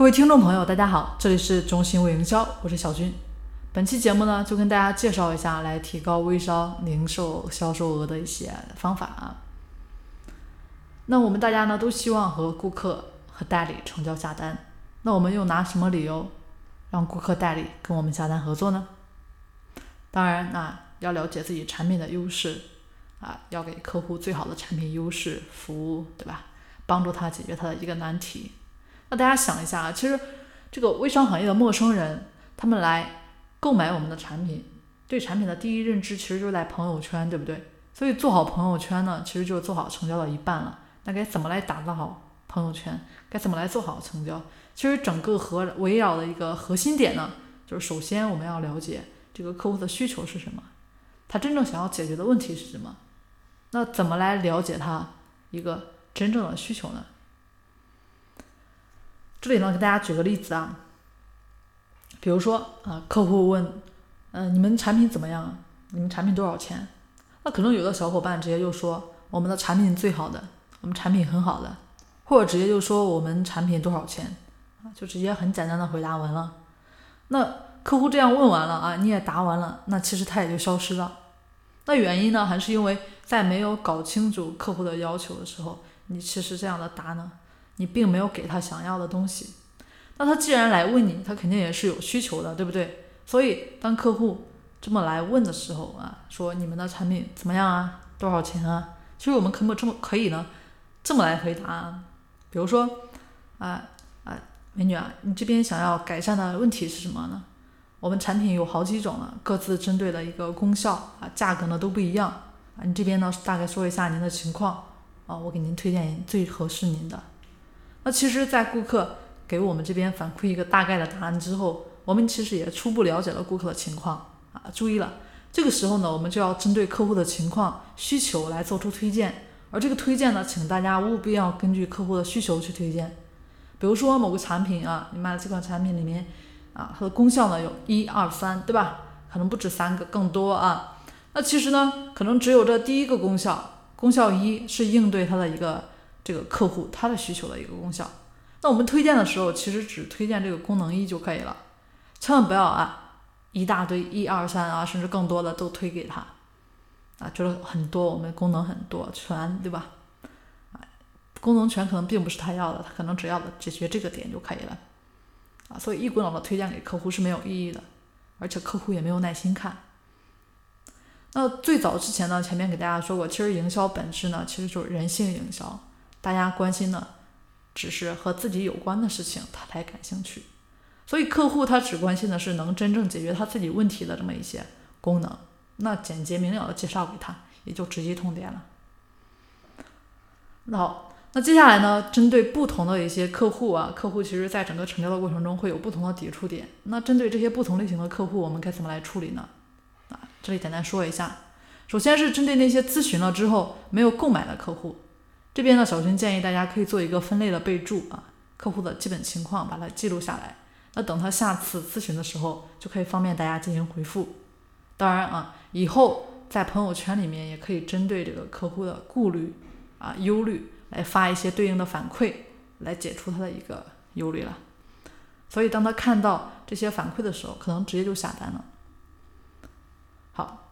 各位听众朋友，大家好，这里是中心微营销，我是小军。本期节目呢，就跟大家介绍一下来提高微商零售销售额的一些方法啊。那我们大家呢，都希望和顾客和代理成交下单，那我们又拿什么理由让顾客代理跟我们下单合作呢？当然，那要了解自己产品的优势啊，要给客户最好的产品优势服务，对吧？帮助他解决他的一个难题。那大家想一下啊，其实这个微商行业的陌生人，他们来购买我们的产品，对产品的第一认知其实就是在朋友圈，对不对？所以做好朋友圈呢，其实就是做好成交的一半了。那该怎么来打造好朋友圈？该怎么来做好成交？其实整个核围绕的一个核心点呢，就是首先我们要了解这个客户的需求是什么，他真正想要解决的问题是什么。那怎么来了解他一个真正的需求呢？这里呢，给大家举个例子啊，比如说啊，客户问，嗯，你们产品怎么样？你们产品多少钱？那可能有的小伙伴直接就说，我们的产品最好的，我们产品很好的，或者直接就说我们产品多少钱啊，就直接很简单的回答完了。那客户这样问完了啊，你也答完了，那其实他也就消失了。那原因呢，还是因为在没有搞清楚客户的要求的时候，你其实这样的答呢？你并没有给他想要的东西，那他既然来问你，他肯定也是有需求的，对不对？所以当客户这么来问的时候啊，说你们的产品怎么样啊？多少钱啊？其实我们可不这么可以呢？这么来回答，啊比如说啊啊，美女啊，你这边想要改善的问题是什么呢？我们产品有好几种了，各自针对的一个功效啊，价格呢都不一样啊。你这边呢大概说一下您的情况啊，我给您推荐最合适您的。其实，在顾客给我们这边反馈一个大概的答案之后，我们其实也初步了解了顾客的情况啊。注意了，这个时候呢，我们就要针对客户的情况需求来做出推荐，而这个推荐呢，请大家务必要根据客户的需求去推荐。比如说某个产品啊，你买的这款产品里面啊，它的功效呢有一二三，对吧？可能不止三个，更多啊。那其实呢，可能只有这第一个功效，功效一是应对它的一个。这个客户他的需求的一个功效，那我们推荐的时候，其实只推荐这个功能一就可以了，千万不要啊一大堆一二三啊，甚至更多的都推给他啊，觉得很多我们功能很多全对吧？啊，功能全可能并不是他要的，他可能只要解决这个点就可以了啊，所以一股脑的推荐给客户是没有意义的，而且客户也没有耐心看。那最早之前呢，前面给大家说过，其实营销本质呢，其实就是人性营销。大家关心的只是和自己有关的事情，他才感兴趣。所以客户他只关心的是能真正解决他自己问题的这么一些功能，那简洁明了的介绍给他，也就直击痛点了。那好，那接下来呢，针对不同的一些客户啊，客户其实在整个成交的过程中会有不同的抵触点。那针对这些不同类型的客户，我们该怎么来处理呢？啊，这里简单说一下，首先是针对那些咨询了之后没有购买的客户。这边呢，小军建议大家可以做一个分类的备注啊，客户的基本情况把它记录下来。那等他下次咨询的时候，就可以方便大家进行回复。当然啊，以后在朋友圈里面也可以针对这个客户的顾虑啊、忧虑来发一些对应的反馈，来解除他的一个忧虑了。所以当他看到这些反馈的时候，可能直接就下单了。好，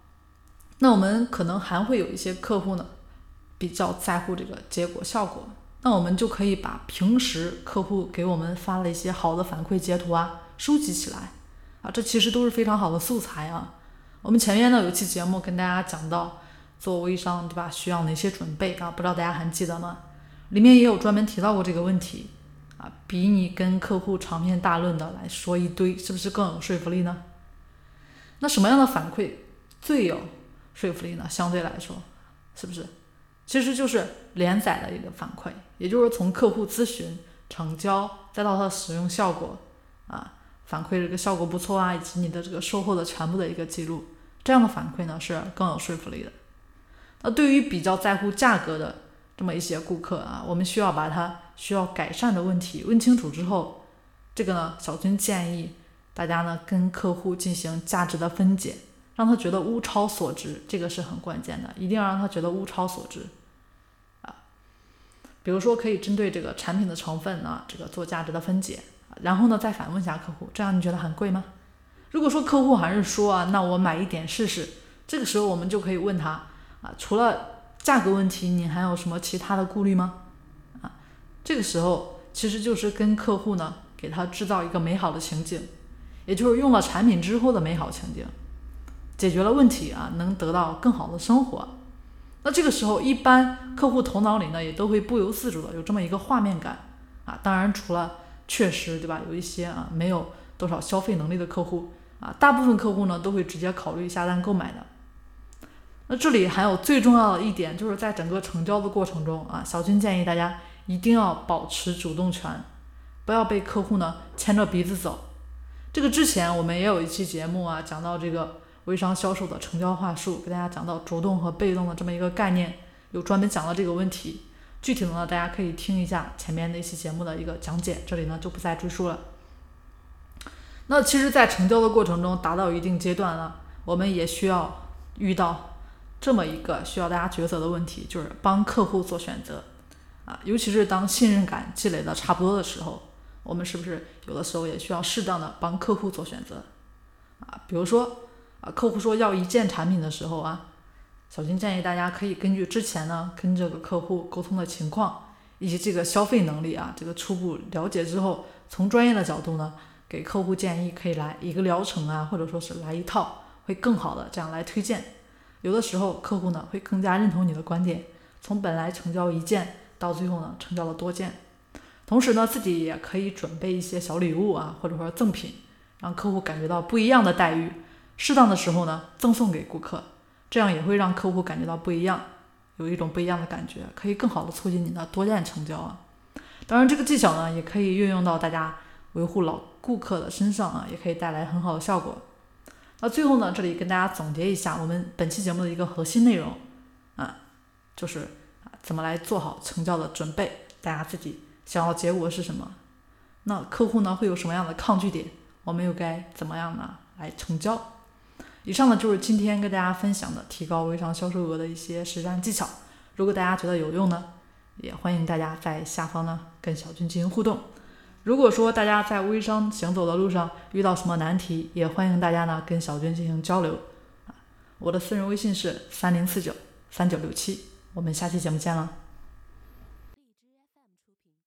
那我们可能还会有一些客户呢。比较在乎这个结果效果，那我们就可以把平时客户给我们发了一些好的反馈截图啊收集起来啊，这其实都是非常好的素材啊。我们前面呢有一期节目跟大家讲到做微商对吧，需要哪些准备啊？不知道大家还记得吗？里面也有专门提到过这个问题啊，比你跟客户长篇大论的来说一堆，是不是更有说服力呢？那什么样的反馈最有说服力呢？相对来说，是不是？其实就是连载的一个反馈，也就是从客户咨询、成交，再到他使用效果，啊，反馈这个效果不错啊，以及你的这个售后的全部的一个记录，这样的反馈呢是更有说服力的。那对于比较在乎价格的这么一些顾客啊，我们需要把他需要改善的问题问清楚之后，这个呢，小军建议大家呢跟客户进行价值的分解，让他觉得物超所值，这个是很关键的，一定要让他觉得物超所值。比如说可以针对这个产品的成分呢，这个做价值的分解，然后呢再反问一下客户，这样你觉得很贵吗？如果说客户还是说啊，那我买一点试试，这个时候我们就可以问他啊，除了价格问题，你还有什么其他的顾虑吗？啊，这个时候其实就是跟客户呢，给他制造一个美好的情景，也就是用了产品之后的美好情景，解决了问题啊，能得到更好的生活。那这个时候，一般客户头脑里呢，也都会不由自主的有这么一个画面感啊。当然，除了确实对吧，有一些啊没有多少消费能力的客户。啊，大部分客户呢都会直接考虑下单购买的。那这里还有最重要的一点，就是在整个成交的过程中啊，小军建议大家一定要保持主动权，不要被客户呢牵着鼻子走。这个之前我们也有一期节目啊，讲到这个微商销售的成交话术，给大家讲到主动和被动的这么一个概念，有专门讲了这个问题。具体的呢，大家可以听一下前面那期节目的一个讲解，这里呢就不再赘述了。那其实，在成交的过程中，达到一定阶段了，我们也需要遇到这么一个需要大家抉择的问题，就是帮客户做选择啊。尤其是当信任感积累的差不多的时候，我们是不是有的时候也需要适当的帮客户做选择啊？比如说啊，客户说要一件产品的时候啊，小金建议大家可以根据之前呢跟这个客户沟通的情况以及这个消费能力啊，这个初步了解之后，从专业的角度呢。给客户建议可以来一个疗程啊，或者说是来一套会更好的这样来推荐。有的时候客户呢会更加认同你的观点，从本来成交一件到最后呢成交了多件。同时呢自己也可以准备一些小礼物啊，或者说赠品，让客户感觉到不一样的待遇。适当的时候呢赠送给顾客，这样也会让客户感觉到不一样，有一种不一样的感觉，可以更好的促进你的多件成交啊。当然这个技巧呢也可以运用到大家维护老。顾客的身上啊，也可以带来很好的效果。那最后呢，这里跟大家总结一下我们本期节目的一个核心内容啊，就是啊怎么来做好成交的准备，大家自己想要结果是什么？那客户呢会有什么样的抗拒点？我们又该怎么样呢来成交？以上呢就是今天跟大家分享的提高微商销售额的一些实战技巧。如果大家觉得有用呢，也欢迎大家在下方呢跟小军进行互动。如果说大家在微商行走的路上遇到什么难题，也欢迎大家呢跟小军进行交流啊。我的私人微信是三零四九三九六七，我们下期节目见了。